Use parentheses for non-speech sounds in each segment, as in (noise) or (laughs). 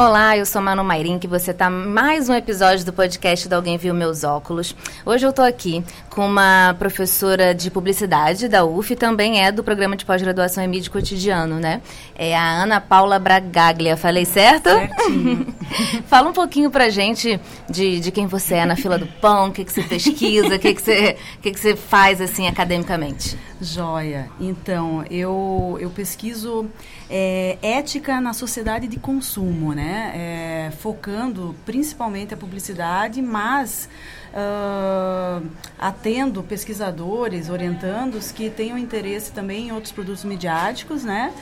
Olá, eu sou Manu Mairim, que você está mais um episódio do podcast da Alguém Viu Meus Óculos. Hoje eu estou aqui com uma professora de publicidade da UF, também é do programa de pós-graduação em mídia cotidiano, né? É a Ana Paula Bragaglia. Falei certo? Certinho. (laughs) Fala um pouquinho pra gente de, de quem você é na fila do pão, o que, que você pesquisa, o que, que, você, que, que você faz assim academicamente. Joia. Então, eu, eu pesquiso é, ética na sociedade de consumo, né? É, focando principalmente a publicidade, mas uh, atendo pesquisadores, orientandos que tenham interesse também em outros produtos midiáticos, né?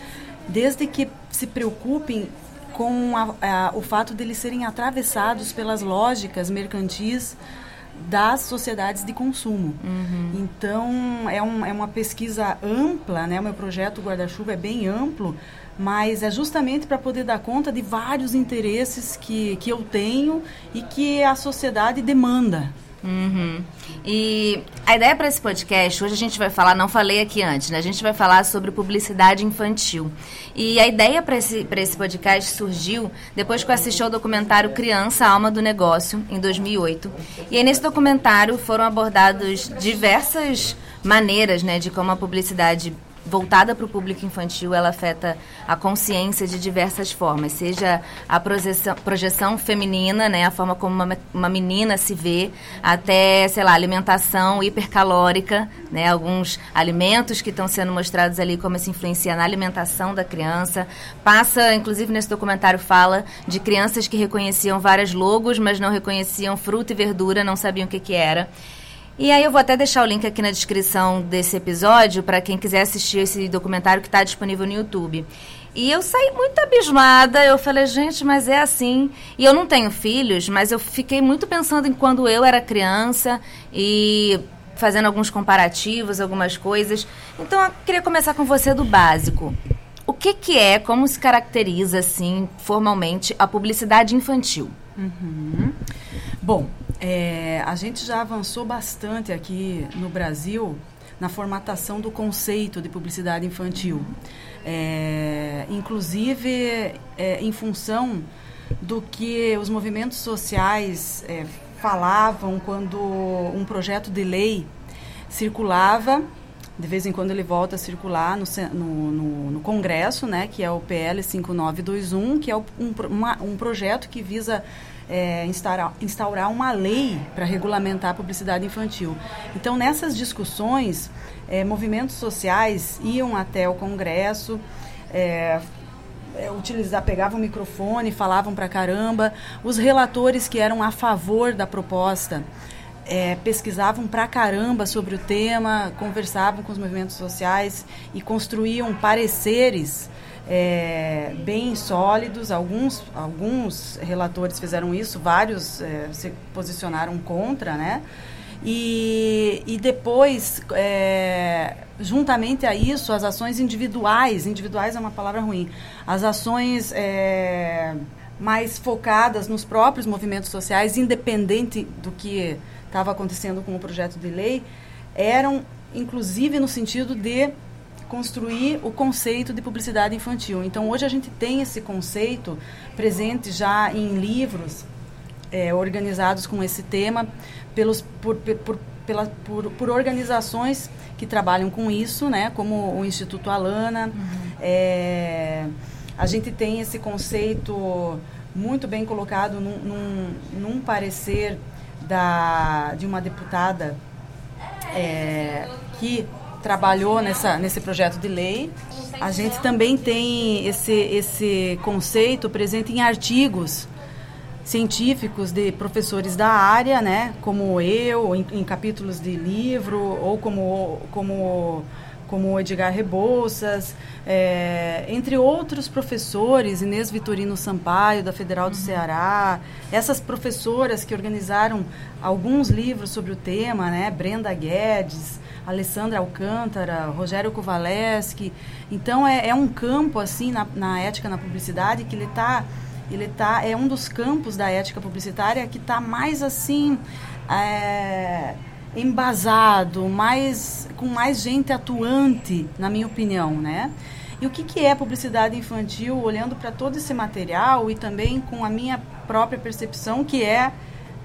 Desde que se preocupem com a, a, o fato de eles serem atravessados pelas lógicas mercantis das sociedades de consumo. Uhum. Então, é, um, é uma pesquisa ampla, né? O meu projeto Guarda-Chuva é bem amplo, mas é justamente para poder dar conta de vários interesses que, que eu tenho e que a sociedade demanda. Uhum. E a ideia para esse podcast, hoje a gente vai falar, não falei aqui antes, né? A gente vai falar sobre publicidade infantil. E a ideia para esse, esse podcast surgiu depois que eu assisti ao documentário Criança, Alma do Negócio, em 2008. E aí nesse documentário foram abordados diversas maneiras né, de como a publicidade voltada para o público infantil, ela afeta a consciência de diversas formas, seja a projeção, projeção feminina, né, a forma como uma, uma menina se vê, até, sei lá, alimentação hipercalórica, né, alguns alimentos que estão sendo mostrados ali como se influencia na alimentação da criança. Passa, inclusive nesse documentário fala de crianças que reconheciam várias logos, mas não reconheciam fruta e verdura, não sabiam o que que era. E aí eu vou até deixar o link aqui na descrição desse episódio para quem quiser assistir esse documentário que está disponível no YouTube. E eu saí muito abismada, eu falei, gente, mas é assim. E eu não tenho filhos, mas eu fiquei muito pensando em quando eu era criança e fazendo alguns comparativos, algumas coisas. Então eu queria começar com você do básico. O que, que é, como se caracteriza, assim, formalmente, a publicidade infantil? Uhum. Bom, é, a gente já avançou bastante aqui no Brasil na formatação do conceito de publicidade infantil. É, inclusive, é, em função do que os movimentos sociais é, falavam quando um projeto de lei circulava, de vez em quando ele volta a circular no, no, no, no Congresso, né, que é o PL 5921, que é um, uma, um projeto que visa é, instaurar, instaurar uma lei para regulamentar a publicidade infantil. Então, nessas discussões, é, movimentos sociais iam até o Congresso, é, é utilizar, pegavam o microfone, falavam para caramba. Os relatores que eram a favor da proposta é, pesquisavam pra caramba sobre o tema, conversavam com os movimentos sociais e construíam pareceres é, bem sólidos. Alguns, alguns relatores fizeram isso, vários é, se posicionaram contra, né? E, e depois, é, juntamente a isso, as ações individuais, individuais é uma palavra ruim, as ações é, mais focadas nos próprios movimentos sociais, independente do que estava acontecendo com o projeto de lei, eram inclusive no sentido de construir o conceito de publicidade infantil. Então, hoje a gente tem esse conceito presente já em livros é, organizados com esse tema pelos, por, por, pela, por, por, organizações que trabalham com isso, né, como o Instituto Alana. Uhum. É, a gente tem esse conceito muito bem colocado num, num, num parecer da, de uma deputada é, que trabalhou nessa, nesse projeto de lei. A gente também tem esse, esse conceito presente em artigos científicos de professores da área, né, como eu, em, em capítulos de livro, ou como, como como Edgar Rebouças, é, entre outros professores, Inês Vitorino Sampaio, da Federal do uhum. Ceará, essas professoras que organizaram alguns livros sobre o tema, né, Brenda Guedes, Alessandra Alcântara, Rogério Kovaleski. Então, é, é um campo, assim, na, na ética, na publicidade, que ele está ele tá é um dos campos da ética publicitária que está mais assim é, embasado, mais com mais gente atuante, na minha opinião, né? E o que, que é publicidade infantil, olhando para todo esse material e também com a minha própria percepção, que é,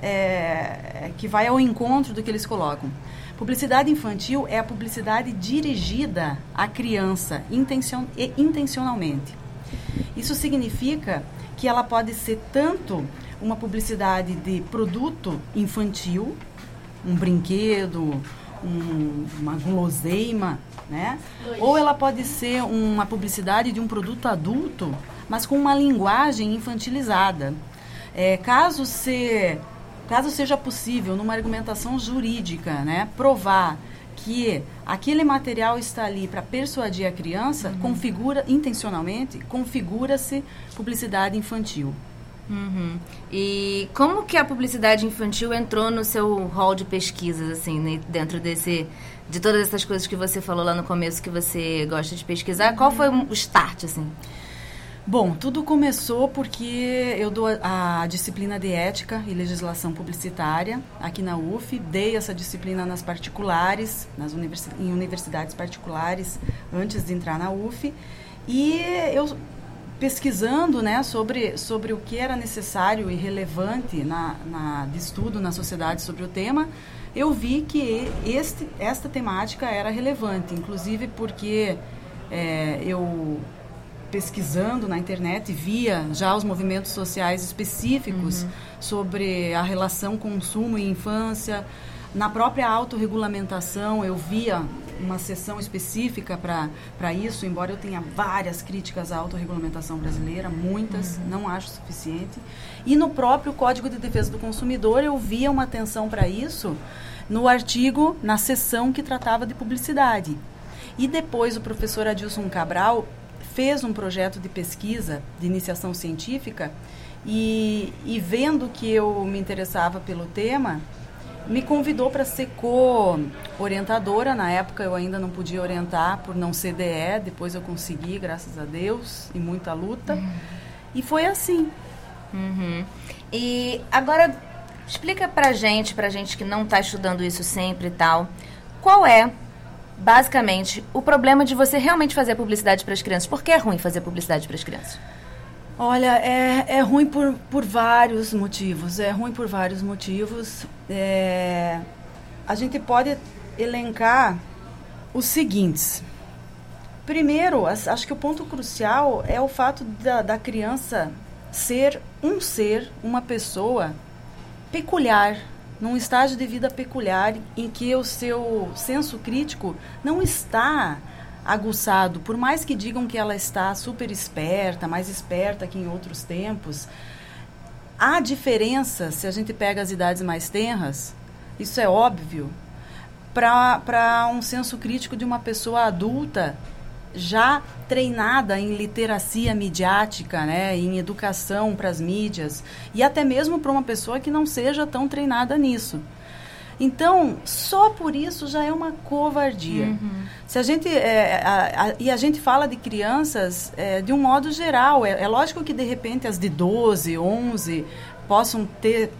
é que vai ao encontro do que eles colocam. Publicidade infantil é a publicidade dirigida à criança intencion, intencionalmente. Isso significa que ela pode ser tanto uma publicidade de produto infantil, um brinquedo, um, uma guloseima, né? Ou ela pode ser uma publicidade de um produto adulto, mas com uma linguagem infantilizada. É, caso, se, caso seja possível, numa argumentação jurídica, né, provar que aquele material está ali para persuadir a criança, uhum. configura intencionalmente, configura-se publicidade infantil. Uhum. E como que a publicidade infantil entrou no seu rol de pesquisas, assim, né, dentro desse de todas essas coisas que você falou lá no começo que você gosta de pesquisar? Qual foi o start, assim? Bom, tudo começou porque eu dou a, a, disciplina de ética e legislação publicitária aqui na UF. Dei essa disciplina nas particulares, nas universi em universidades particulares, antes de entrar na UF. E eu pesquisando né, sobre, sobre o que era necessário e relevante na, na, de estudo na sociedade sobre o tema, eu vi que este, esta temática era relevante, inclusive porque é, eu pesquisando na internet via já os movimentos sociais específicos uhum. sobre a relação consumo e infância. Na própria autorregulamentação, eu via uma sessão específica para isso, embora eu tenha várias críticas à autorregulamentação brasileira, muitas, uhum. não acho suficiente. E no próprio Código de Defesa do Consumidor, eu via uma atenção para isso no artigo, na sessão que tratava de publicidade. E depois o professor Adilson Cabral fez um projeto de pesquisa de iniciação científica e, e vendo que eu me interessava pelo tema, me convidou para ser co-orientadora. Na época eu ainda não podia orientar por não ser DE, depois eu consegui, graças a Deus, e muita luta. Uhum. E foi assim. Uhum. E agora, explica pra gente, pra gente que não está estudando isso sempre e tal, qual é basicamente, o problema de você realmente fazer publicidade para as crianças. Por que é ruim fazer publicidade para as crianças? Olha, é, é ruim por, por vários motivos. É ruim por vários motivos. É, a gente pode elencar os seguintes. Primeiro, acho que o ponto crucial é o fato da, da criança ser um ser, uma pessoa peculiar, num estágio de vida peculiar em que o seu senso crítico não está aguçado, por mais que digam que ela está super esperta, mais esperta que em outros tempos, há diferença se a gente pega as idades mais tenras, isso é óbvio, para um senso crítico de uma pessoa adulta já treinada em literacia midiática, né, em educação para as mídias, e até mesmo para uma pessoa que não seja tão treinada nisso. Então, só por isso já é uma covardia. Uhum. Se a gente é, a, a, e a gente fala de crianças é, de um modo geral, é, é lógico que de repente as de 12, 11 possam ter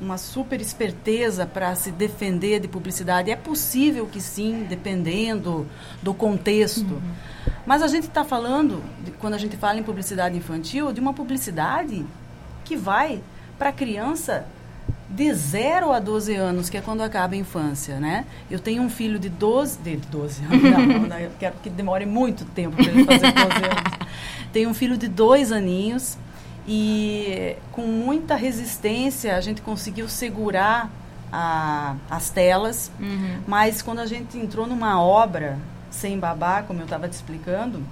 uma super esperteza para se defender de publicidade. É possível que sim, dependendo do contexto. Uhum. Mas a gente está falando, de, quando a gente fala em publicidade infantil, de uma publicidade que vai para a criança de 0 a 12 anos, que é quando acaba a infância, né? Eu tenho um filho de 12, de 12 anos, não, não, eu quero que demore muito tempo para ele fazer 12 anos. (laughs) Tenho um filho de dois aninhos, e com muita resistência a gente conseguiu segurar a, as telas, uhum. mas quando a gente entrou numa obra sem babá, como eu estava te explicando,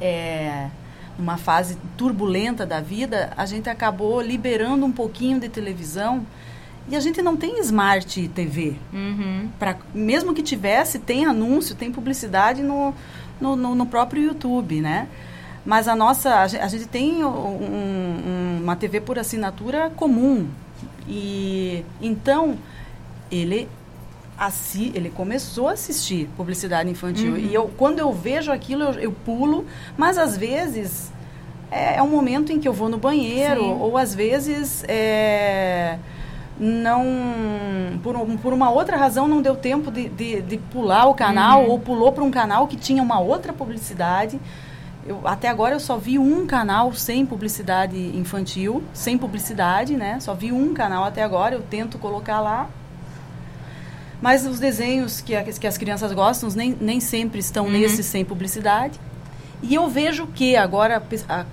é, numa fase turbulenta da vida, a gente acabou liberando um pouquinho de televisão e a gente não tem smart TV. Uhum. Pra, mesmo que tivesse, tem anúncio, tem publicidade no, no, no, no próprio YouTube, né? Mas a nossa, a gente tem um, um, uma TV por assinatura comum. E então ele assi, ele começou a assistir publicidade infantil. Uhum. E eu, quando eu vejo aquilo, eu, eu pulo, mas às vezes é, é, um momento em que eu vou no banheiro, Sim. ou às vezes é, não por, por uma outra razão não deu tempo de, de, de pular o canal uhum. ou pulou para um canal que tinha uma outra publicidade eu, até agora eu só vi um canal sem publicidade infantil, sem publicidade, né? Só vi um canal até agora, eu tento colocar lá. Mas os desenhos que, a, que as crianças gostam nem, nem sempre estão uhum. nesse sem publicidade. E eu vejo que agora, a,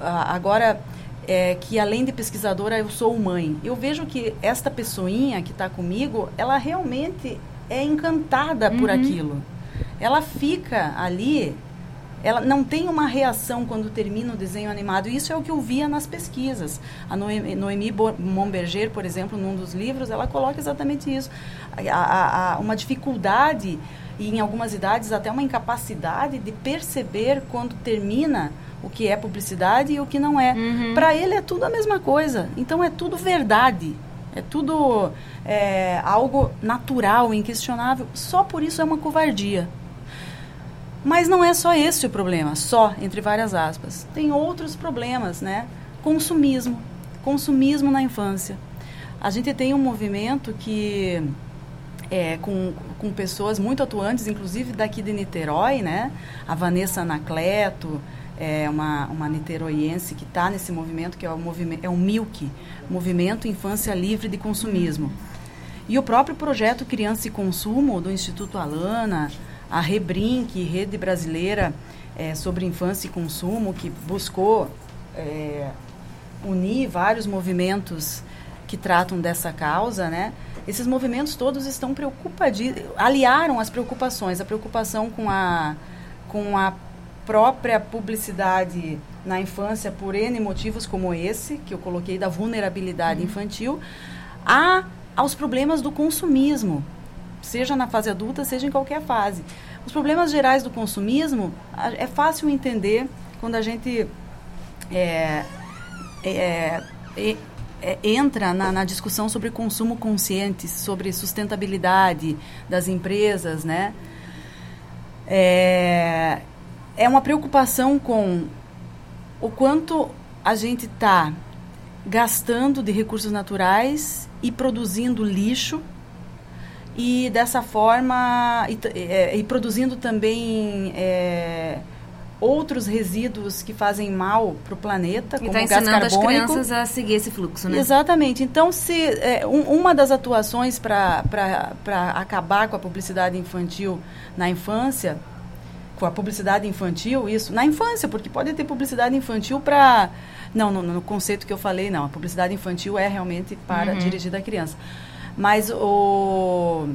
a, agora é, que além de pesquisadora eu sou mãe, eu vejo que esta pessoinha que está comigo, ela realmente é encantada uhum. por aquilo. Ela fica ali ela não tem uma reação quando termina o desenho animado. Isso é o que eu via nas pesquisas. A Noemi, Noemi Momberger, por exemplo, num dos livros, ela coloca exatamente isso. A, a, a, uma dificuldade e em algumas idades até uma incapacidade de perceber quando termina o que é publicidade e o que não é. Uhum. Para ele é tudo a mesma coisa. Então é tudo verdade. É tudo é, algo natural, inquestionável. Só por isso é uma covardia. Mas não é só esse o problema, só, entre várias aspas. Tem outros problemas, né? Consumismo. Consumismo na infância. A gente tem um movimento que é, com, com pessoas muito atuantes, inclusive daqui de Niterói, né? A Vanessa Anacleto, é uma, uma niteroiense que está nesse movimento, que é o, movimento, é o MILC, Movimento Infância Livre de Consumismo. E o próprio projeto Criança e Consumo, do Instituto Alana, a Rebrinque, Rede Brasileira é, sobre Infância e Consumo, que buscou é, unir vários movimentos que tratam dessa causa, né? Esses movimentos todos estão preocupados, aliaram as preocupações, a preocupação com a, com a própria publicidade na infância por N motivos como esse, que eu coloquei da vulnerabilidade uhum. infantil, a, aos problemas do consumismo, seja na fase adulta, seja em qualquer fase. Os problemas gerais do consumismo é fácil entender quando a gente é, é, é, é, entra na, na, discussão sobre consumo consciente, sobre sustentabilidade das empresas, né? É, é uma preocupação com o quanto a gente está gastando de recursos naturais e produzindo lixo e dessa forma e, é, e produzindo também é, outros resíduos que fazem mal para o planeta, e como tá o gás carbônico. as crianças a seguir esse fluxo, né? Exatamente. Então, se é, um, uma das atuações para acabar com a publicidade infantil na infância, com a publicidade infantil, isso na infância, porque pode ter publicidade infantil para não no, no, conceito que eu falei, não. A publicidade infantil é realmente para uhum. dirigida à criança. Mas o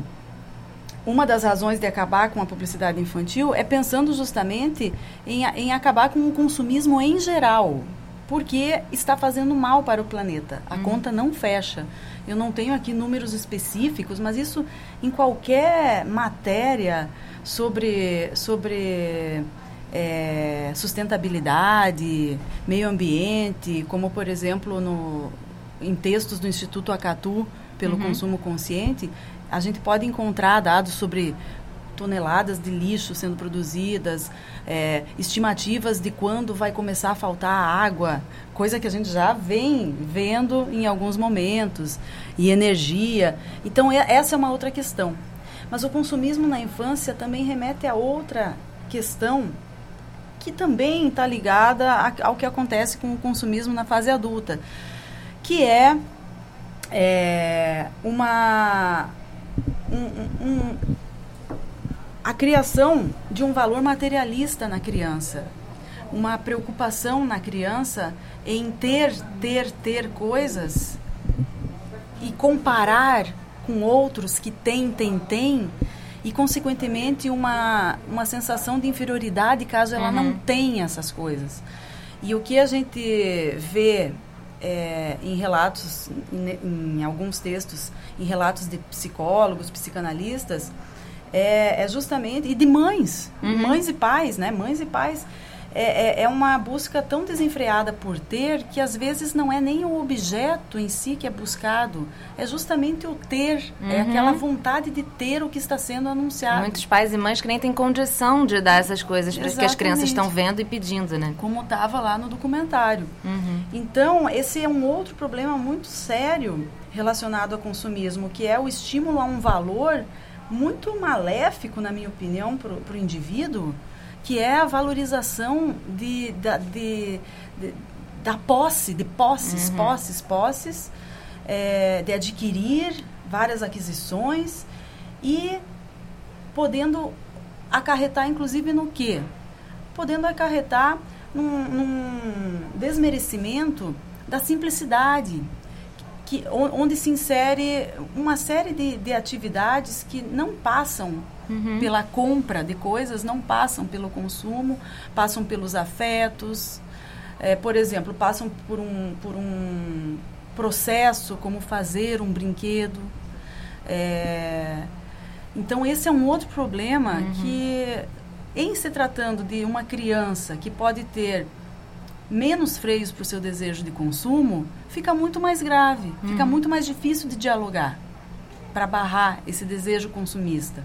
uma das razões de acabar com a publicidade infantil é pensando justamente em, em acabar com o consumismo em geral, porque está fazendo mal para o planeta. A uhum. conta não fecha. Eu não tenho aqui números específicos, mas isso em qualquer matéria sobre, sobre é, sustentabilidade, meio ambiente, como por exemplo no, em textos do Instituto Acatu, pelo uhum. consumo consciente, a gente pode encontrar dados sobre toneladas de lixo sendo produzidas, é, estimativas de quando vai começar a faltar água, coisa que a gente já vem vendo em alguns momentos, e energia. Então, é, essa é uma outra questão. Mas o consumismo na infância também remete a outra questão que também está ligada ao que acontece com o consumismo na fase adulta, que é é, uma um, um, a criação de um valor materialista na criança, uma preocupação na criança em ter, ter, ter coisas e comparar com outros que têm, têm, têm, e consequentemente uma, uma sensação de inferioridade caso ela uhum. não tenha essas coisas. E o que a gente vê é, em relatos, em, em, alguns textos, em relatos de psicólogos, psicanalistas, é, é justamente, e de mães, uhum. mães e pais, né? Mães e pais, é, é, é, uma busca tão desenfreada por ter que às vezes não é nem o objeto em si que é buscado, é justamente o ter, é uhum. é aquela vontade de ter o que está sendo anunciado. Muitos pais e mães que nem têm condição de dar essas coisas para que as crianças estão vendo e pedindo, né? Como estava lá no documentário. Uhum. Então, esse é um outro problema muito sério relacionado ao consumismo, que é o estímulo a um valor muito maléfico, na minha opinião, para o indivíduo, que é a valorização de, da, de, de, da posse, de posses, uhum. posses, posses, é, de adquirir várias aquisições e podendo acarretar, inclusive, no quê? Podendo acarretar num, num desmerecimento da simplicidade, que, onde se insere uma série de, de atividades que não passam uhum. pela compra de coisas, não passam pelo consumo, passam pelos afetos. É, por exemplo, passam por um, por um processo como fazer um brinquedo. É, então, esse é um outro problema uhum. que, em se tratando de uma criança que pode ter menos freios para o seu desejo de consumo, fica muito mais grave, uhum. fica muito mais difícil de dialogar para barrar esse desejo consumista.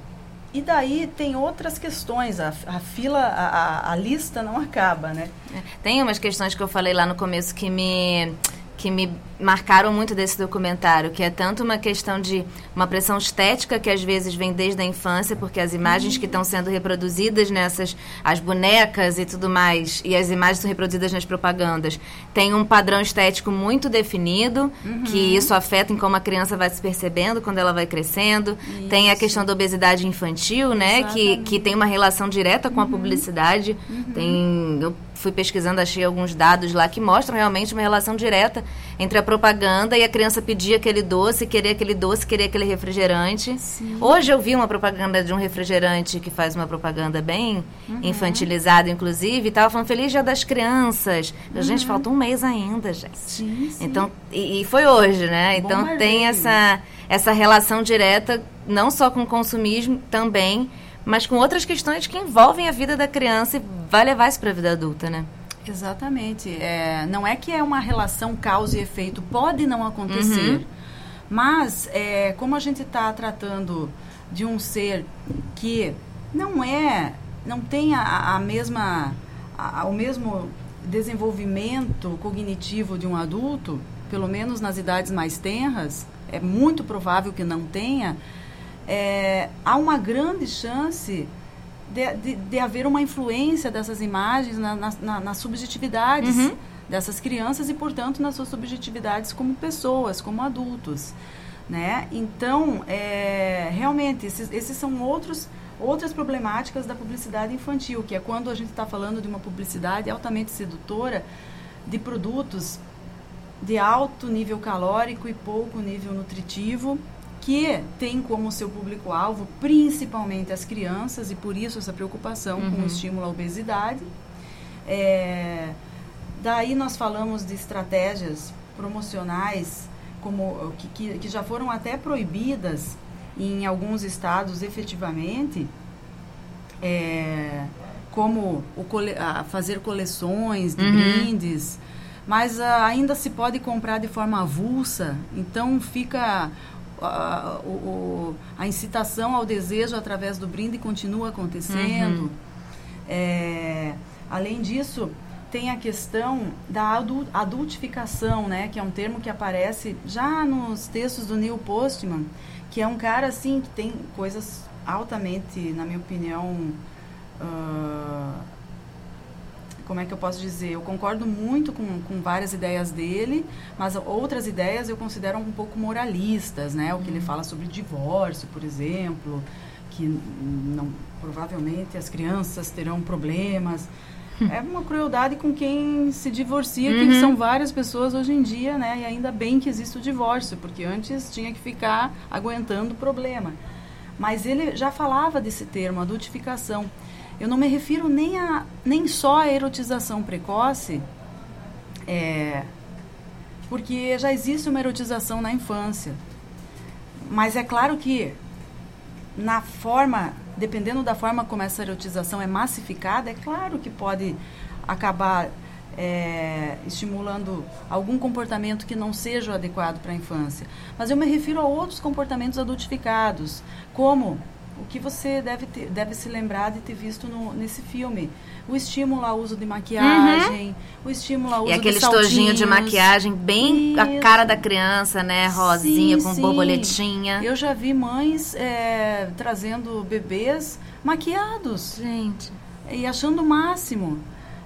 E daí tem outras questões, a, a fila, a, a, lista não acaba, né? É, tem umas questões que eu falei lá no começo que me que me marcaram muito desse documentário, que é tanto uma questão de uma pressão estética que às vezes vem desde a infância, porque as imagens que estão sendo reproduzidas nessas, as bonecas e tudo mais, e as imagens são reproduzidas nas propagandas, tem um padrão estético muito definido, uhum. que isso afeta em como a criança vai se percebendo quando ela vai crescendo. Isso. Tem a questão da obesidade infantil, né, que, que tem uma relação direta com uhum. a publicidade. Uhum. Tem, eu fui pesquisando, achei alguns dados lá que mostram realmente uma relação direta entre a propaganda e a criança pedir aquele doce, querer aquele doce, querer aquele refrigerante. Sim. Hoje eu vi uma propaganda de um refrigerante que faz uma propaganda bem uhum. infantilizada, inclusive, e estava falando Feliz Dia das Crianças. Uhum. Gente, falta um mês ainda, gente. Sim, sim. Então, e, e, foi hoje, né? Então tem essa, essa relação direta, não só com o consumismo, também mas com outras questões que envolvem a vida da criança e vai levar isso para a vida adulta, né? Exatamente. É, não é que é uma relação causa e efeito, pode não acontecer. Uhum. Mas, é, como a gente está tratando de um ser que não é, não tem a, a mesma, a, o mesmo desenvolvimento cognitivo de um adulto, pelo menos nas idades mais tenras, é muito provável que não tenha, é, há uma grande chance de, de, de, haver uma influência dessas imagens na, na, na, nas subjetividades uhum. dessas crianças e, portanto, nas suas subjetividades como pessoas, como adultos. Né? Então, é, realmente, esses, esses são outros outras problemáticas da publicidade infantil, que é quando a gente está falando de uma publicidade altamente sedutora de produtos de alto nível calórico e pouco nível nutritivo que tem como seu público-alvo principalmente as crianças e por isso essa preocupação uhum. com o estímulo à obesidade. É, daí nós falamos de estratégias promocionais como que, que, que já foram até proibidas em alguns estados efetivamente, é, como o cole, fazer coleções de uhum. brindes, mas a, ainda se pode comprar de forma avulsa, então fica a, o, a incitação ao desejo através do brinde continua acontecendo. Uhum. É, além disso, tem a questão da adultificação, né, que é um termo que aparece já nos textos do Neil Postman, que é um cara assim que tem coisas altamente, na minha opinião, uh, como é que eu posso dizer? Eu concordo muito com, com várias ideias dele, mas outras ideias eu considero um pouco moralistas, né? O que ele uhum. fala sobre divórcio, por exemplo, que não, provavelmente as crianças terão problemas. É uma crueldade com quem se divorcia, uhum. que são várias pessoas hoje em dia, né? E ainda bem que existe o divórcio, porque antes tinha que ficar aguentando o problema. Mas ele já falava desse termo, adultificação. Eu não me refiro nem, a, nem só à erotização precoce, é, porque já existe uma erotização na infância. Mas é claro que na forma, dependendo da forma como essa erotização é massificada, é claro que pode acabar é, estimulando algum comportamento que não seja o adequado para a infância. Mas eu me refiro a outros comportamentos adultificados, como o que você deve, ter, deve se lembrar de ter visto no, nesse filme. O estímulo ao uso de maquiagem, uhum. o estímulo ao uso de. E aquele estojinho de maquiagem bem Isso. a cara da criança, né? Rosinha, sim, com sim. borboletinha. Eu já vi mães é, trazendo bebês maquiados. Gente. E achando o máximo.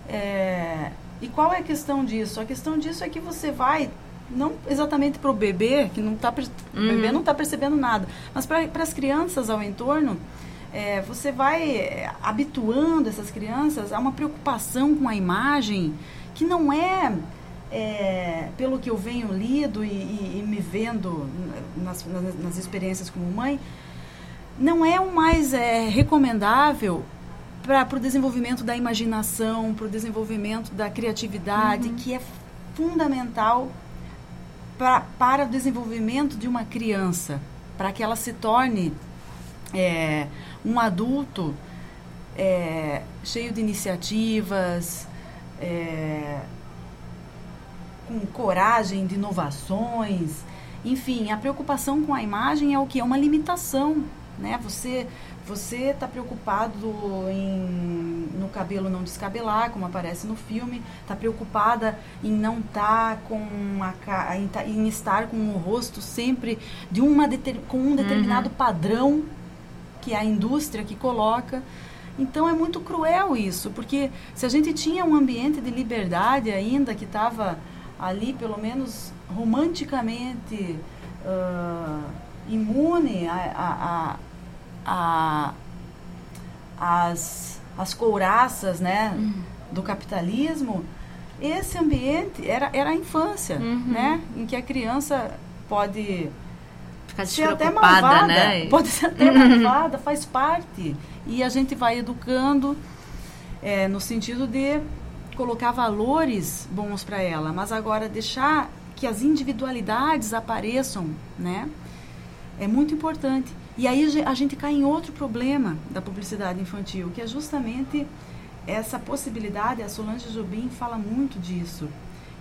É, e qual é a questão disso? A questão disso é que você vai não exatamente para o bebê, que não tá, uhum. o bebê não está percebendo nada, mas para as crianças ao entorno, é, você vai é, habituando essas crianças a uma preocupação com a imagem que não é, é pelo que eu venho lido e, e, e me vendo nas, nas, nas, experiências como mãe, não é o mais é, recomendável para o desenvolvimento da imaginação, para o desenvolvimento da criatividade, uhum. que é fundamental pra, para o desenvolvimento de uma criança, para que ela se torne é, um adulto é, cheio de iniciativas, é, com coragem de inovações. Enfim, a preocupação com a imagem é o que? É uma limitação. Né? Você você está preocupado em no cabelo não descabelar, como aparece no filme, está preocupada em não estar tá com a em, tá, em, estar com o rosto sempre de uma com um determinado uhum. padrão que é a indústria que coloca. Então é muito cruel isso, porque se a gente tinha um ambiente de liberdade ainda que estava ali, pelo menos romanticamente uh, imune a, a, a a, as, as couraças né, uhum. do capitalismo, esse ambiente era, era a infância, uhum. né? Em que a criança pode Ficar ser até malvada, né? (laughs) pode ser até uhum. malvada, faz parte. E a gente vai educando é, no sentido de colocar valores bons para ela, mas agora deixar que as individualidades apareçam, né? É muito importante. E aí a gente cai em outro problema da publicidade infantil, que é justamente essa possibilidade, a Solange Jobim fala muito disso,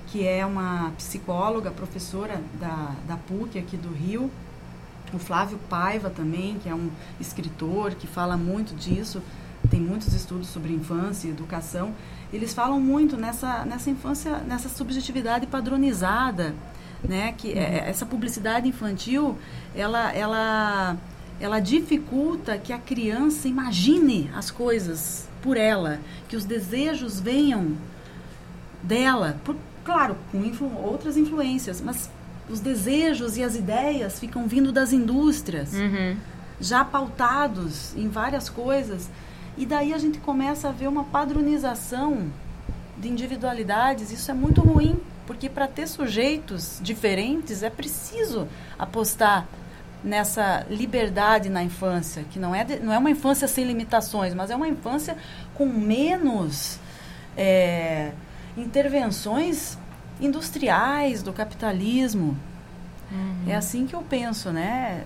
que é uma psicóloga, professora da, da PUC aqui do Rio, o Flávio Paiva também, que é um escritor que fala muito disso, tem muitos estudos sobre infância e educação. Eles falam muito nessa, nessa infância, nessa subjetividade padronizada, né? Que é, uhum. essa publicidade infantil, ela, ela ela dificulta que a criança imagine as coisas por ela, que os desejos venham dela, por, claro, com influ, outras influências, mas os desejos e as ideias ficam vindo das indústrias, uhum. já pautados em várias coisas, e daí a gente começa a ver uma padronização de individualidades, isso é muito ruim, porque para ter sujeitos diferentes é preciso apostar nessa liberdade na infância, que não é, de, não é uma infância sem limitações, mas é uma infância com menos é, intervenções industriais do capitalismo. Uhum. É assim que eu penso, né?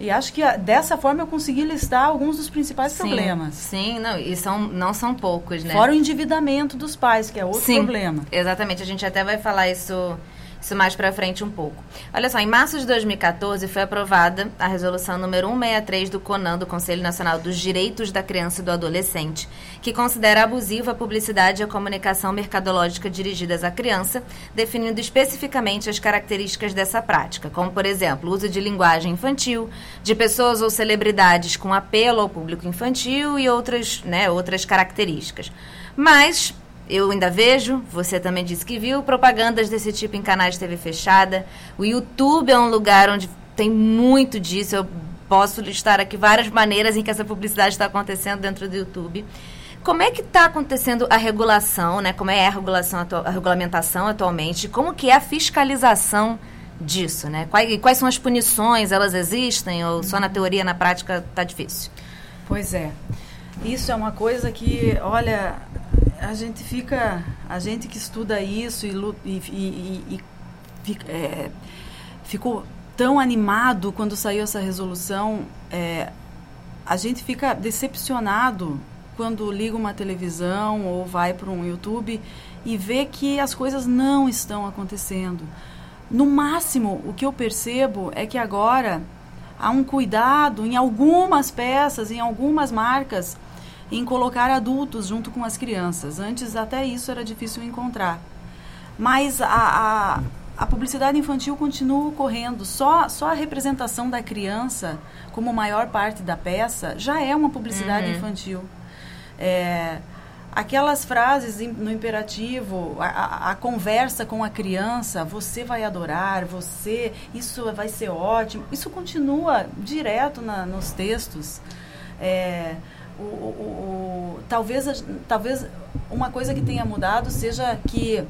E acho que dessa forma eu consegui listar alguns dos principais sim, problemas. Sim, não, e são, não são poucos, né? Fora o endividamento dos pais, que é outro sim, problema. Exatamente, a gente até vai falar isso isso mais para frente um pouco. Olha só, em março de 2014 foi aprovada a resolução número 163 do CONAN, do Conselho Nacional dos Direitos da Criança e do Adolescente, que considera abusiva a publicidade e a comunicação mercadológica dirigidas à criança, definindo especificamente as características dessa prática, como, por exemplo, o uso de linguagem infantil, de pessoas ou celebridades com apelo ao público infantil e outras, né, outras características. Mas eu ainda vejo, você também disse que viu, propagandas desse tipo em canais de TV fechada. O YouTube é um lugar onde tem muito disso. Eu posso listar aqui várias maneiras em que essa publicidade está acontecendo dentro do YouTube. Como é que está acontecendo a regulação, né? Como é a regulação, a regulamentação atualmente? Como que é a fiscalização disso, né? Quais, quais são as punições? Elas existem ou só na teoria, na prática está difícil? Pois é. Isso é uma coisa que, olha, a gente fica, a gente que estuda isso e, e, e, e é, ficou tão animado quando saiu essa resolução, é, a gente fica decepcionado quando liga uma televisão ou vai para um YouTube e vê que as coisas não estão acontecendo. No máximo, o que eu percebo é que agora há um cuidado em algumas peças, em algumas marcas, em colocar adultos junto com as crianças. Antes, até isso era difícil encontrar. Mas a, a, a publicidade infantil continua ocorrendo. Só, só a representação da criança como maior parte da peça já é uma publicidade uhum. infantil. É, aquelas frases no imperativo, a, a, a, conversa com a criança, você vai adorar, você, isso vai ser ótimo, isso continua direto na, nos textos. É, o, o, o, talvez, talvez uma coisa que tenha mudado seja que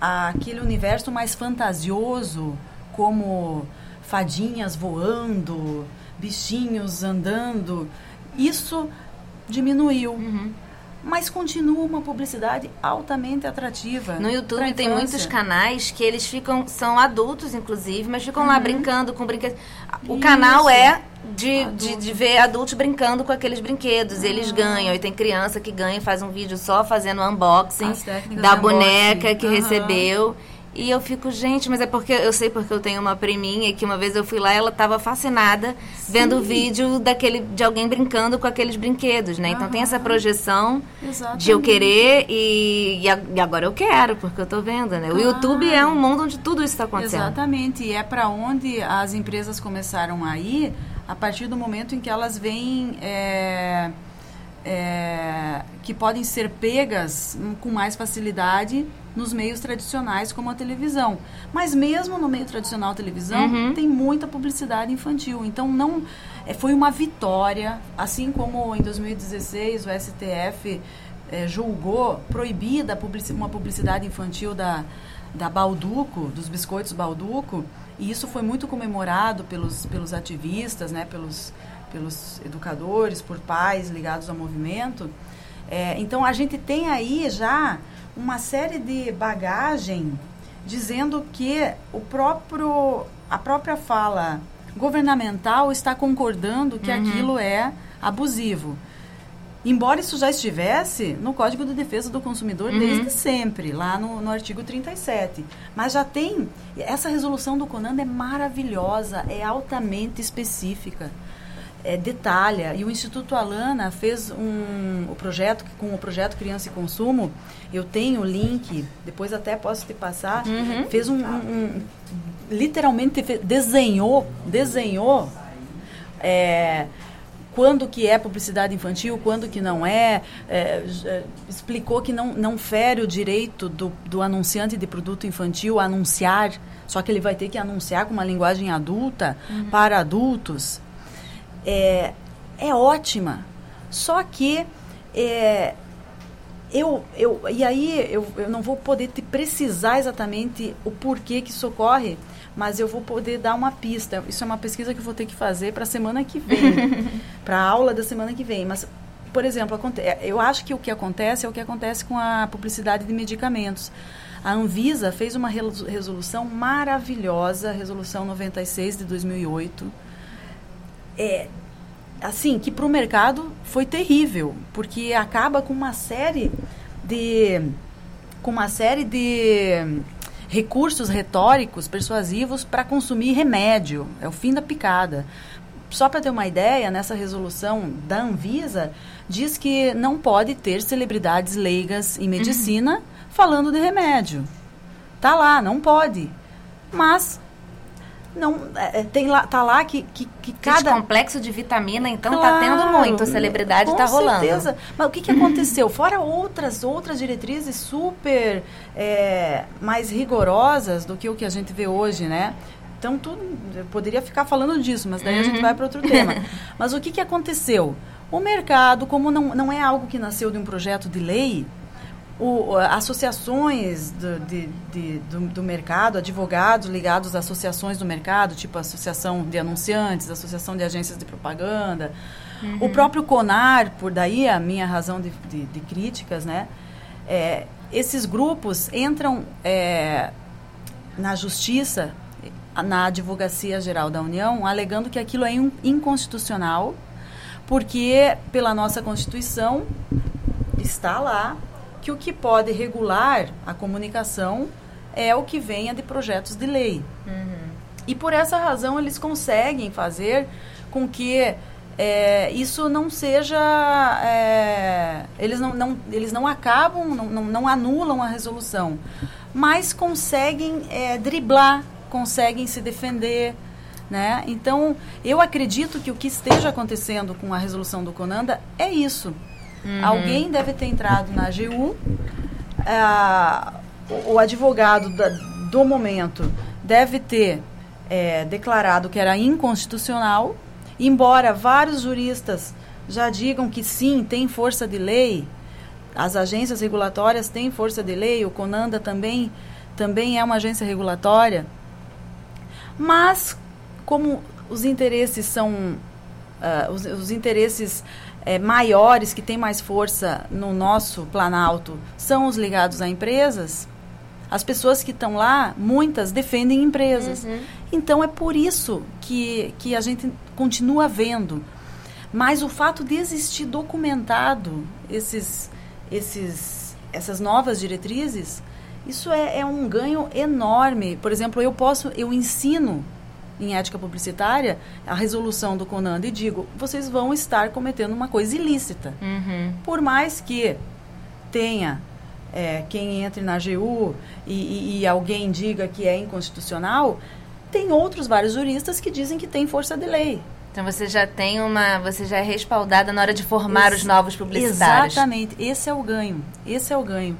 aquele universo mais fantasioso, como fadinhas voando, bichinhos andando, isso diminuiu. Uhum mas continua uma publicidade altamente atrativa. No YouTube tem muitos canais que eles ficam, são adultos inclusive, mas ficam uhum. lá brincando com brinquedos. O Isso. canal é de, de, de, ver adultos brincando com aqueles brinquedos. Eles ah. ganham. E tem criança que ganha e faz um vídeo só fazendo unboxing da boneca que uhum. recebeu. E eu fico, gente, mas é porque eu sei porque eu tenho uma priminha que uma vez eu fui lá ela estava fascinada Sim. vendo o vídeo daquele de alguém brincando com aqueles brinquedos, né? Então tem essa projeção Exatamente. de eu querer e, e, agora eu quero, porque eu estou vendo, né? O YouTube é um mundo onde tudo isso está acontecendo. Exatamente, e é para onde as empresas começaram a ir a partir do momento em que elas veem é, é, que podem ser pegas com mais facilidade nos meios tradicionais como a televisão. Mas mesmo no meio tradicional televisão uhum. tem muita publicidade infantil. Então não é, foi uma vitória, assim como em 2016 o STF é, julgou proibida publici uma publicidade infantil da da Balduco, dos biscoitos Balduco, e isso foi muito comemorado pelos pelos ativistas, né, pelos pelos educadores, por pais ligados ao movimento. É, então a gente tem aí já uma série de bagagem dizendo que o próprio a própria fala governamental está concordando que uhum. aquilo é abusivo. Embora isso já estivesse no Código de Defesa do Consumidor uhum. desde sempre, lá no, no artigo 37. Mas já tem. Essa resolução do CONAND é maravilhosa, é altamente específica é, detalha. E o Instituto Alana fez um, o projeto, com o projeto Criança e Consumo, eu tenho o link, depois até posso te passar, uhum. fez um, um, um literalmente desenhou, desenhou é, quando que é publicidade infantil, quando que não é, é, explicou que não, não fere o direito do, do anunciante de produto infantil a anunciar, só que ele vai ter que anunciar com uma linguagem adulta uhum. para adultos é, é ótima. Só que é, eu, eu, e aí eu, eu não vou poder te precisar exatamente o porquê que isso ocorre, mas eu vou poder dar uma pista. Isso é uma pesquisa que eu vou ter que fazer para a semana que vem, (laughs) para a aula da semana que vem. Mas, por exemplo, é, eu acho que o que acontece é o que acontece com a publicidade de medicamentos. A Anvisa fez uma resolução maravilhosa, resolução 96 de 2008, é, assim, que para o mercado foi terrível, porque acaba com uma série de com uma série de recursos retóricos persuasivos para consumir remédio. É o fim da picada. Só para ter uma ideia, nessa resolução da Anvisa, diz que não pode ter celebridades leigas em medicina uhum. falando de remédio. Tá lá, não pode. Mas não é, é, tem lá tá lá que, que, que cada complexo de vitamina então claro, tá tendo muito a celebridade com tá rolando certeza. mas o que que aconteceu fora outras outras diretrizes super é, mais rigorosas do que o que a gente vê hoje né então tudo eu poderia ficar falando disso mas daí uhum. a gente uhum. vai para outro tema (laughs) mas o que que aconteceu o mercado como não, não é algo que nasceu de um projeto de lei o, associações do, de, de, do, do, mercado, advogados ligados a associações do mercado, tipo Associação de Anunciantes, Associação de Agências de Propaganda, uhum. o próprio CONAR, por daí a minha razão de, de, de críticas, né? É, esses grupos entram é, na justiça, na Advocacia Geral da União, alegando que aquilo é inconstitucional, porque pela nossa Constituição está lá que o que pode regular a comunicação é o que venha de projetos de lei. Uhum. E por essa razão eles conseguem fazer com que é, isso não seja. É, eles, não, não, eles não acabam, não, não, não, anulam a resolução, mas conseguem é, driblar, conseguem se defender. Né? Então, eu acredito que o que esteja acontecendo com a resolução do Conanda é isso. Uhum. Alguém deve ter entrado na AGU, o, o, advogado da, do momento deve ter é, declarado que era inconstitucional Embora vários juristas já digam que sim, tem força de lei, as agências regulatórias têm força de lei, o Conanda também, também é uma agência regulatória, mas como os interesses são uh, os, os, interesses é, maiores que têm mais força no nosso Planalto são os ligados a empresas, as pessoas que estão lá, muitas defendem empresas. Uhum. Então é por isso que, que a gente continua vendo. Mas o fato de existir documentado esses, esses, essas novas diretrizes, isso é, é um ganho enorme. Por exemplo, eu posso, eu ensino em ética publicitária a resolução do Conando e digo, vocês vão estar cometendo uma coisa ilícita. Uhum. Por mais que tenha é, quem entre na AGU e, e, e, alguém diga que é inconstitucional, tem outros vários juristas que dizem que tem força de lei. Então você já tem uma, você já é respaldada na hora de formar Ex os novos publicitários. Exatamente, esse é o ganho, esse é o ganho.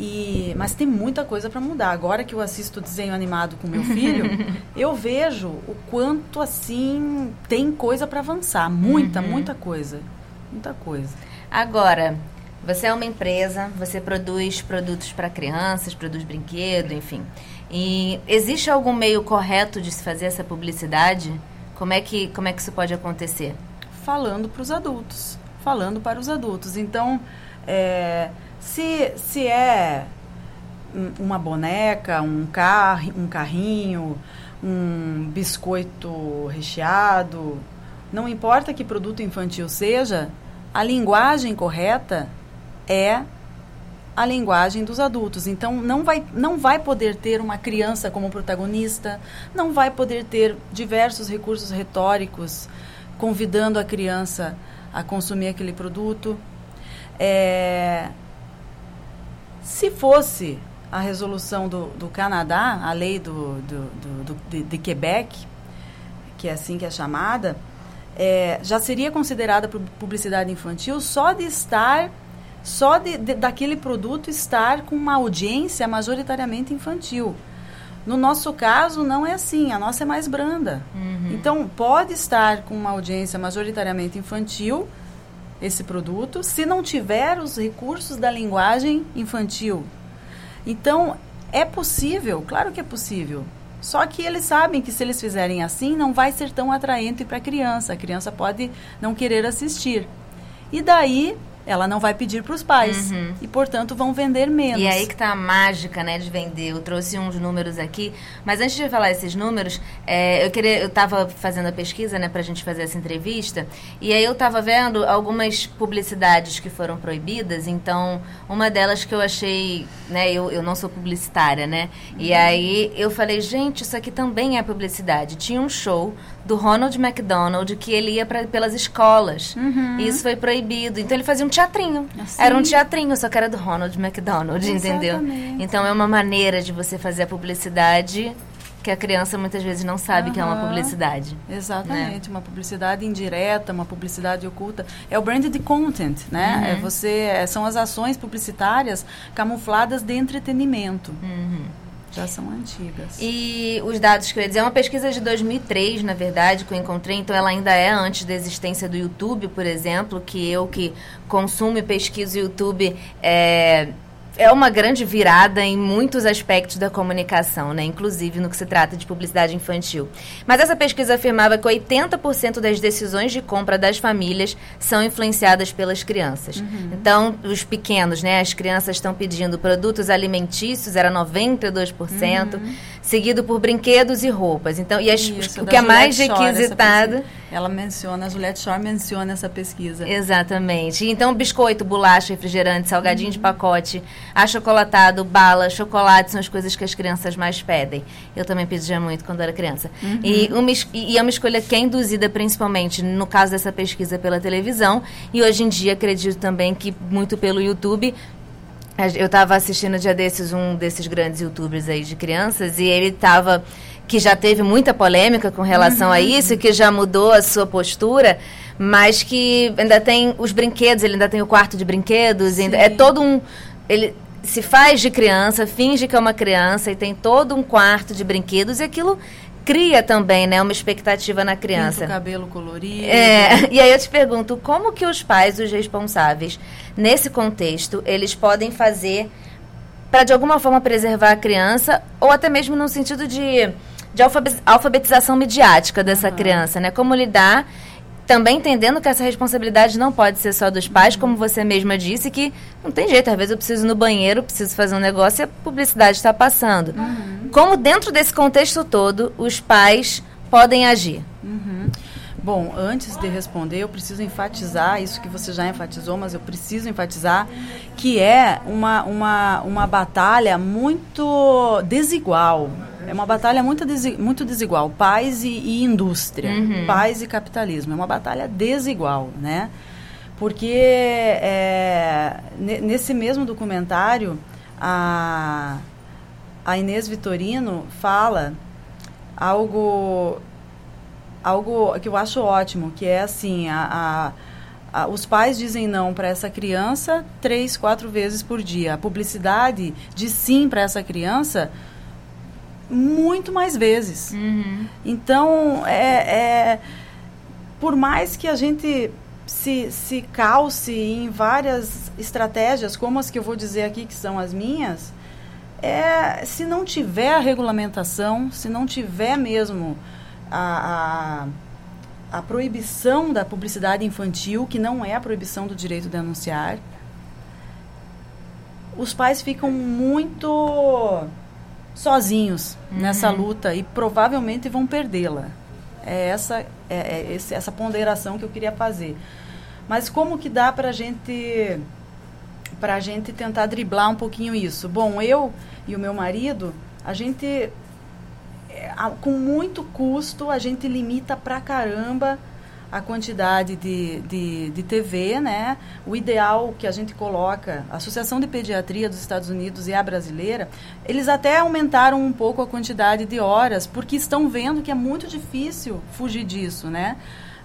E, mas tem muita coisa para mudar. Agora que eu assisto desenho animado com meu filho, (laughs) eu vejo o quanto assim tem coisa para avançar, muita, uhum. muita coisa, muita coisa. Agora, você é uma empresa, você produz produtos para crianças, produz brinquedo, enfim. E existe algum meio correto de se fazer essa publicidade? Como é que, como é que isso pode acontecer? Falando para os adultos. Falando para os adultos. Então, é, se, se é uma boneca, um, carro, um carrinho, um biscoito recheado, não importa que produto infantil seja, a linguagem correta é a linguagem dos adultos. Então não vai, não vai poder ter uma criança como protagonista, não vai poder ter diversos recursos retóricos convidando a criança a consumir aquele produto. É, se fosse a resolução do, do Canadá, a lei do, do, do, do de, de, Quebec, que é assim que é chamada, é, já seria considerada publicidade infantil só de estar só de, de, daquele produto estar com uma audiência majoritariamente infantil. No nosso caso, não é assim, a nossa é mais branda. Uhum. Então, pode estar com uma audiência majoritariamente infantil, esse produto, se não tiver os recursos da linguagem infantil. Então, é possível, claro que é possível. Só que eles sabem que se eles fizerem assim, não vai ser tão atraente para a criança. A criança pode não querer assistir. E daí ela não vai pedir para os pais uhum. e portanto vão vender menos. E aí que tá a mágica, né, de vender. Eu trouxe uns números aqui, mas antes de falar esses números, é, eu queria, eu estava fazendo a pesquisa, né, para a gente fazer essa entrevista, e aí eu estava vendo algumas publicidades que foram proibidas. Então, uma delas que eu achei, né, eu, eu não sou publicitária, né, e uhum. aí eu falei, gente, isso aqui também é publicidade. Tinha um show do Ronald McDonald que ele ia pra, pelas escolas. Uhum. E isso foi proibido. Então ele fazia um teatrinho. Assim? Era um teatrinho, só que era do Ronald McDonald, Exatamente. entendeu? Então é uma maneira de você fazer a publicidade que a criança muitas vezes não sabe uhum. que é uma publicidade. Exatamente, né? uma publicidade indireta, uma publicidade oculta. É o branded content, né? Uhum. É você, é, são as ações publicitárias camufladas de entretenimento. Uhum. Já são antigas. E os dados que eu ia dizer, é uma pesquisa de 2003, na verdade, que eu encontrei, então ela ainda é antes da existência do YouTube, por exemplo, que eu que consumo e pesquiso YouTube, é, é uma grande virada em muitos aspectos da comunicação, né? inclusive no que se trata de publicidade infantil. Mas essa pesquisa afirmava que 80% das decisões de compra das famílias são influenciadas pelas crianças. Uhum. Então, os pequenos, né? as crianças estão pedindo produtos alimentícios, era 92%. Uhum. Seguido por brinquedos e roupas. Então, e as, Isso, o que é mais requisitado. Ela menciona, a Juliette Shore menciona essa pesquisa. Exatamente. Então, biscoito, bolacha, refrigerante, salgadinho uhum. de pacote, achocolatado, bala, chocolate são as coisas que as crianças mais pedem. Eu também pedia muito quando era criança. Uhum. E, uma, e é uma escolha que é induzida principalmente, no caso dessa pesquisa, pela televisão. E hoje em dia, acredito também que muito pelo YouTube, eu estava assistindo um dia desses um desses grandes youtubers aí de crianças e ele estava que já teve muita polêmica com relação uhum. a isso, que já mudou a sua postura, mas que ainda tem os brinquedos, ele ainda tem o quarto de brinquedos, ainda, é todo um ele se faz de criança, finge que é uma criança e tem todo um quarto de brinquedos e aquilo cria também, né, uma expectativa na criança. Pinta o cabelo colorido. É, (laughs) e aí eu te pergunto, como que os pais, os responsáveis, nesse contexto, eles podem fazer para de alguma forma preservar a criança ou até mesmo no sentido de, de alfabetização midiática dessa uhum. criança, né? Como lidar também entendendo que essa responsabilidade não pode ser só dos pais, como você mesma disse, que não tem jeito, às vezes eu preciso ir no banheiro, preciso fazer um negócio e a publicidade está passando. Uhum. Como dentro desse contexto todo, os pais podem agir? Uhum. Bom, antes de responder, eu preciso enfatizar isso que você já enfatizou, mas eu preciso enfatizar que é uma, uma, uma batalha muito desigual é uma batalha muito, muito desigual. Paz e, e indústria, uhum. paz e capitalismo. É uma batalha desigual, né? Porque é, nesse mesmo documentário, a, a Inês Vitorino fala algo, algo que eu acho ótimo, que é assim, a, a, os pais dizem não para essa criança três, quatro vezes por dia. A publicidade diz sim para essa criança muito mais vezes. Uhum. Então, é, é, por mais que a gente se, se calce em várias estratégias, como as que eu vou dizer aqui, que são as minhas, é, se não tiver a regulamentação, se não tiver mesmo a, a, a proibição da publicidade infantil, que não é a proibição do direito de anunciar, os pais ficam muito sozinhos uhum. nessa luta e provavelmente vão perdê-la. É essa, é, é esse, essa ponderação que eu queria fazer. Mas como que dá para gente para a gente tentar driblar um pouquinho isso? Bom, eu e o meu marido, a gente é, com muito custo a gente limita pra caramba a quantidade de, de, de TV, né? O ideal que a gente coloca, a Associação de Pediatria dos Estados Unidos e a brasileira, eles até aumentaram um pouco a quantidade de horas, porque estão vendo que é muito difícil fugir disso, né?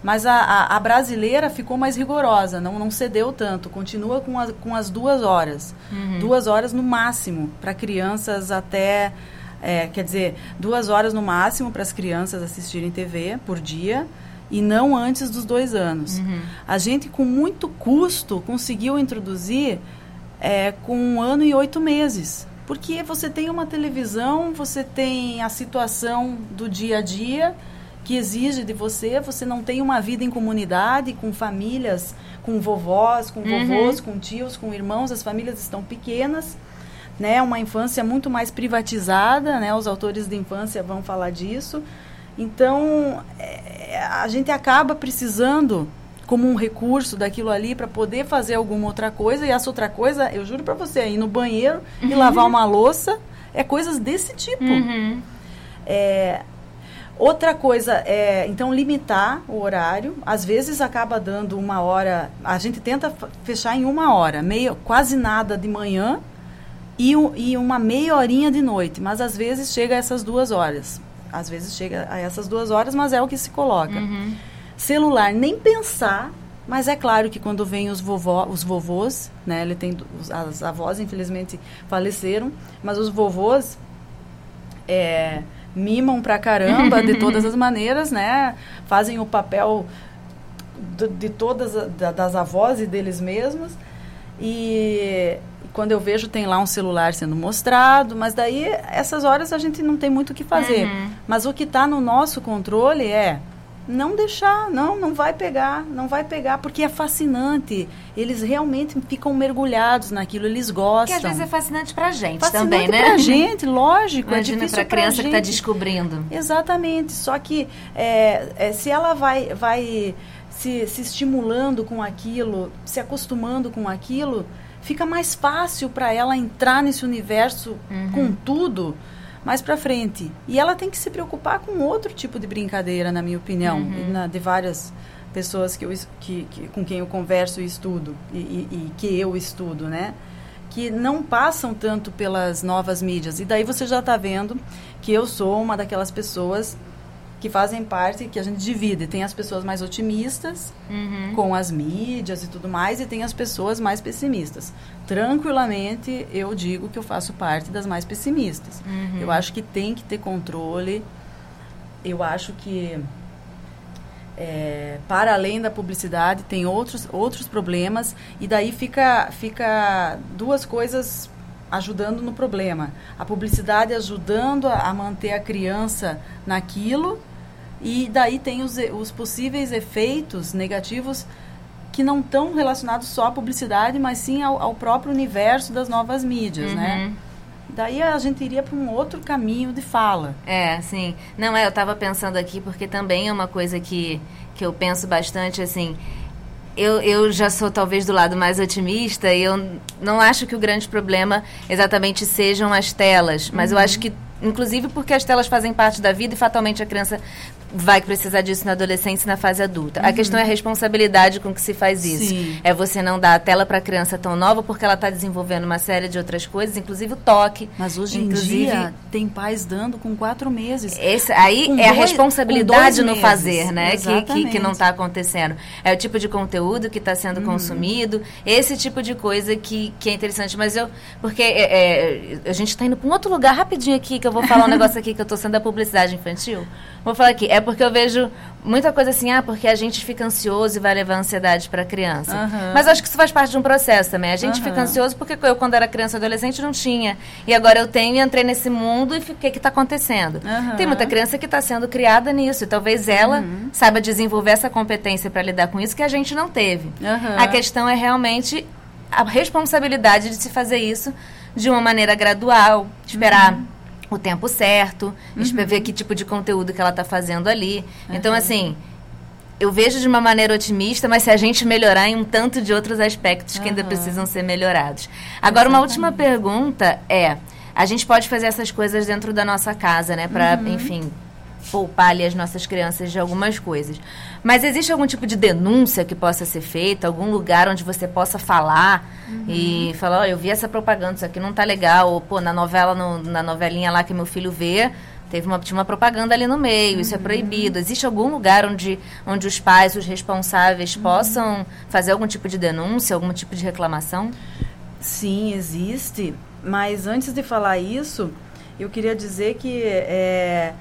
Mas a, a, a brasileira ficou mais rigorosa, não, não cedeu tanto, continua com, a, com as duas horas. Uhum. Duas horas no máximo para crianças até. É, quer dizer, duas horas no máximo para as crianças assistirem TV por dia e não antes dos dois anos. Uhum. A gente, com muito custo, conseguiu introduzir é, com um ano e oito meses. Porque você tem uma televisão, você tem a situação do dia a dia que exige de você, você não tem uma vida em comunidade, com famílias, com vovós, com uhum. vovôs, com tios, com irmãos, as famílias estão pequenas, né? Uma infância muito mais privatizada, né? Os autores de infância vão falar disso. Então, é, a gente acaba precisando como um recurso daquilo ali para poder fazer alguma outra coisa e essa outra coisa, eu juro para você, ir no banheiro uhum. e lavar uma louça, é coisas desse tipo. Uhum. É, outra coisa é, então, limitar o horário. Às vezes acaba dando uma hora, a gente tenta fechar em uma hora, meio, quase nada de manhã e, e uma meia horinha de noite, mas às vezes chega a essas duas horas às vezes chega a essas duas horas, mas é o que se coloca. Uhum. Celular, nem pensar, mas é claro que quando vem os, vovó, os vovôs, né, ele tem as avós infelizmente faleceram, mas os vovôs é, mimam pra caramba de (laughs) todas as maneiras, né? Fazem o papel de, de todas das avós e deles mesmos. E quando eu vejo tem lá um celular sendo mostrado, mas daí essas horas a gente não tem muito o que fazer. Uhum. Mas o que está no nosso controle é não deixar, não, não vai pegar, não vai pegar, porque é fascinante. Eles realmente ficam mergulhados naquilo, eles gostam. Que às vezes é fascinante pra gente fascinante também, né? pra gente, lógico. É Imagina é pra criança pra que tá descobrindo. Exatamente. Só que é, é, se ela vai, vai se, se estimulando com aquilo, se acostumando com aquilo, fica mais fácil para ela entrar nesse universo uhum. com tudo mais para frente. E ela tem que se preocupar com outro tipo de brincadeira, na minha opinião, uhum. na, de várias pessoas que eu, que, que, com quem eu converso e estudo, e, e, e, que eu estudo, né? Que não passam tanto pelas novas mídias. E daí você já está vendo que eu sou uma daquelas pessoas que fazem parte, que a gente divide. Tem as pessoas mais otimistas uhum. com as mídias e tudo mais, e tem as pessoas mais pessimistas. Tranquilamente, eu digo que eu faço parte das mais pessimistas. Uhum. Eu acho que tem que ter controle. Eu acho que é, para além da publicidade tem outros outros problemas e daí fica fica duas coisas ajudando no problema. A publicidade ajudando a, a manter a criança naquilo e daí tem os, os possíveis efeitos negativos que não estão relacionados só à publicidade, mas sim ao, ao próprio universo das novas mídias, né? uhum. né? Daí a gente iria para um outro caminho de fala. É, sim. Não, é, eu estava pensando aqui porque também é uma coisa que, que eu penso bastante, assim, eu, eu já sou talvez do lado mais otimista e eu não acho que o grande problema exatamente sejam as telas, mas uhum. eu acho que inclusive porque as telas fazem parte da vida e fatalmente a criança vai precisar disso na adolescência e na fase adulta. Uhum. A questão é a responsabilidade com que se faz isso. Sim. É você não dar a tela para a criança tão nova porque ela está desenvolvendo uma série de outras coisas, inclusive o toque. Mas hoje inclusive, em dia tem pais dando com quatro meses. Esse, aí é dois, a responsabilidade no fazer, né? Que, que, que, não está acontecendo. É o tipo de conteúdo que está sendo uhum. consumido, esse tipo de coisa que, que é interessante. Mas eu. Porque é, é, a gente está indo para um outro lugar rapidinho aqui, que eu vou falar um (laughs) negócio aqui que eu estou sendo da publicidade infantil. Vou falar aqui. É porque eu vejo muita coisa assim, ah, porque a gente fica ansioso e vai levar ansiedade para a criança. Uhum. Mas acho que isso faz parte de um processo também. A gente uhum. fica ansioso porque eu, quando era criança e adolescente, não tinha. E agora eu tenho e entrei nesse mundo e o que está acontecendo? Uhum. Tem muita criança que está sendo criada nisso. E talvez ela uhum. saiba desenvolver essa competência para lidar com isso que a gente não teve. A questão é realmente a responsabilidade de se fazer isso de uma maneira gradual, esperar uhum o tempo certo, uhum. ver que tipo de conteúdo que ela está fazendo ali. Uhum. Então, assim, eu vejo de uma maneira otimista, mas se a gente melhorar em um tanto de outros aspectos uhum. que ainda precisam ser melhorados. Agora, uma última pergunta é: a gente pode fazer essas coisas dentro da nossa casa, né? Para, uhum. enfim, poupar ali as nossas crianças de algumas coisas. Mas existe algum tipo de denúncia que possa ser feita, algum lugar onde você possa falar uhum. e falar, eu vi essa propaganda, isso aqui não tá legal, ou pô, na novela, no, na novelinha lá que meu filho vê, teve uma, tinha uma propaganda ali no meio, uhum. isso é uhum. proibido. Existe algum lugar onde, onde os pais, os responsáveis, uhum. possam fazer algum tipo de denúncia, algum tipo de reclamação? Sim, existe. Mas antes de falar isso, eu queria dizer que é,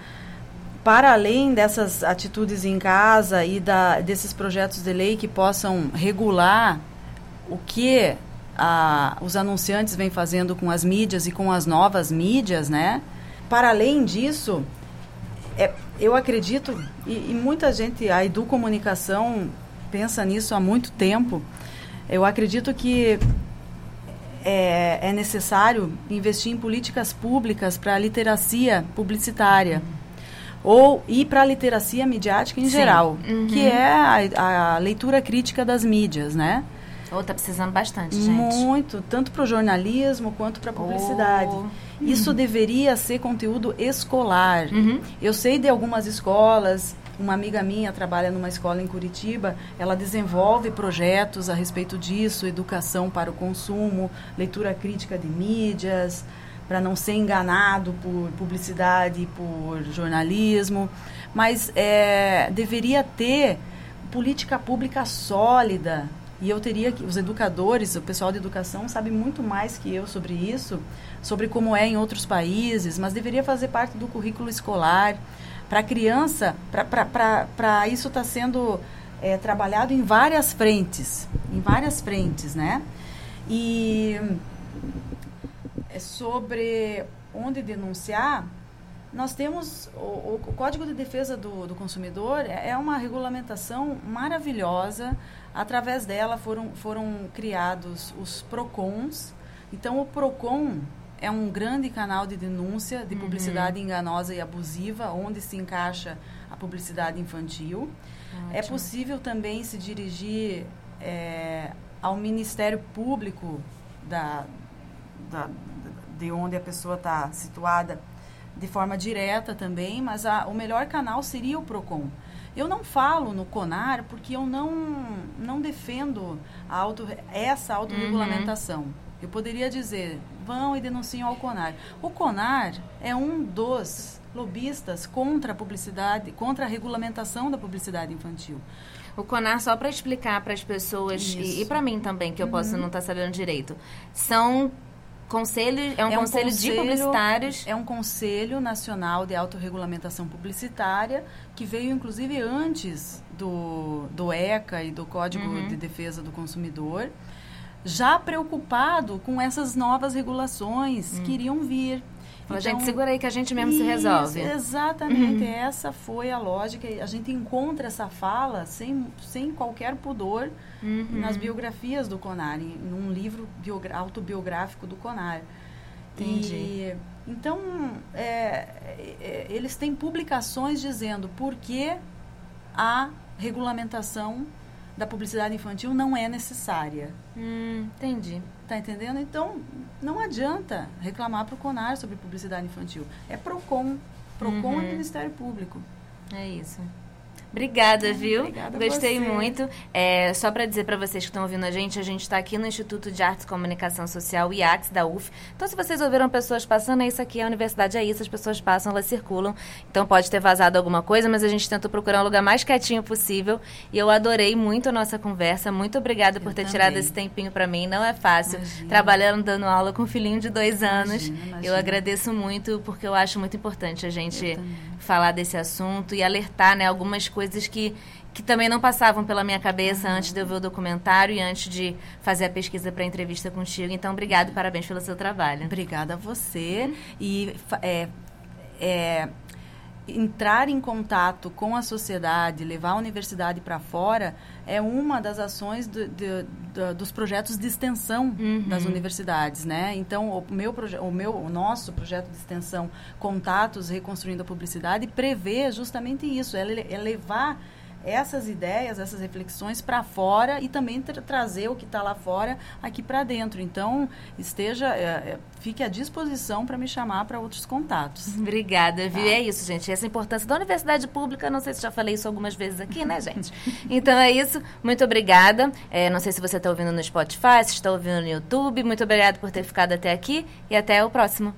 para além dessas atitudes em casa e da, desses projetos de lei que possam regular o que a, os anunciantes vêm fazendo com as mídias e com as novas mídias, né? Para além disso, é, eu acredito, e, e muita gente, a Educomunicação pensa nisso há muito tempo, eu acredito que é, é necessário investir em políticas públicas para a literacia publicitária ou ir para a literacia midiática em Sim. geral, uhum. que é a, a, leitura crítica das mídias, né? Oh, tá precisando bastante, gente. Muito, tanto para o jornalismo quanto para a publicidade. Oh. Isso uhum. deveria ser conteúdo escolar. Uhum. Eu sei de algumas escolas, uma amiga minha trabalha numa escola em Curitiba, ela desenvolve projetos a respeito disso, educação para o consumo, leitura crítica de mídias, para não ser enganado por publicidade, por jornalismo, mas é, deveria ter política pública sólida. E eu teria que, os educadores, o pessoal de educação sabe muito mais que eu sobre isso, sobre como é em outros países, mas deveria fazer parte do currículo escolar. Para a criança, para isso está sendo é, trabalhado em várias frentes, em várias frentes, né? E sobre onde denunciar, nós temos o, o Código de Defesa do, do Consumidor é, é uma regulamentação maravilhosa. Através dela foram, foram criados os PROCONs. Então, o PROCON é um grande canal de denúncia de uhum. publicidade enganosa e abusiva, onde se encaixa a publicidade infantil. Ótimo. É possível também se dirigir é, ao Ministério Público da, da, de onde a pessoa está situada de forma direta também, mas a, o melhor canal seria o PROCON. Eu não falo no CONAR porque eu não, não defendo auto, essa autorregulamentação. Uhum. Eu poderia dizer, vão e denunciam ao CONAR. O CONAR é um dos lobistas contra a publicidade, contra a regulamentação da publicidade infantil. O CONAR, só para explicar para as pessoas, Isso. e, e para mim também, que eu uhum. posso não estar tá sabendo direito, são Conselho, é um, é um conselho, conselho, de publicitários. É um Conselho Nacional de Autorregulamentação Publicitária, que veio inclusive antes do, do ECA e do Código uhum. de Defesa do Consumidor, já preocupado com essas novas regulações uhum. que iriam vir. Então, gente, segura aí que a gente mesmo isso, se resolve. Exatamente, uhum. essa foi a lógica. A gente encontra essa fala sem, sem qualquer pudor uhum. nas biografias do Conar, em, num livro autobiográfico do Conar. Entendi. E, então, é, é, eles têm publicações dizendo por que a regulamentação da publicidade infantil não é necessária. Hum, entendi. Tá entendendo? Então, não adianta reclamar para o CONAR sobre publicidade infantil. É PROCON. PROCON uhum. é Ministério Público. É isso. Obrigada, viu? Obrigada Gostei muito. É, só para dizer para vocês que estão ouvindo a gente, a gente está aqui no Instituto de Artes e Comunicação Social, IACS, da UF. Então, se vocês ouviram pessoas passando, é isso aqui, a universidade é isso, as pessoas passam, elas circulam. Então, pode ter vazado alguma coisa, mas a gente tentou procurar um lugar mais quietinho possível. E eu adorei muito a nossa conversa. Muito obrigada eu por ter também. tirado esse tempinho para mim. Não é fácil. Imagina. Trabalhando, dando aula com um filhinho de dois anos. Imagina, imagina. Eu agradeço muito, porque eu acho muito importante a gente falar desse assunto e alertar né, algumas coisas que, que também não passavam pela minha cabeça antes de eu ver o documentário e antes de fazer a pesquisa para a entrevista contigo. Então, obrigado e parabéns pelo seu trabalho. Obrigada a você. E é, é, entrar em contato com a sociedade, levar a universidade para fora, é uma das ações do, do, do, dos projetos de extensão uhum. das universidades, né? Então, o meu, o meu, o nosso projeto de extensão Contatos Reconstruindo a Publicidade prevê justamente isso, é, é levar essas ideias, essas reflexões para fora e também tra trazer o que está lá fora aqui para dentro. Então, esteja, é, é, fique à disposição para me chamar para outros contatos. (laughs) Obrigada, viu? Tá. É isso, gente. Essa importância da universidade pública, não sei se já falei isso algumas vezes aqui, né, gente? então é isso. Muito obrigada. É, não sei se você está ouvindo no Spotify, se está ouvindo no YouTube. Muito obrigada por ter ficado até aqui e até o próximo.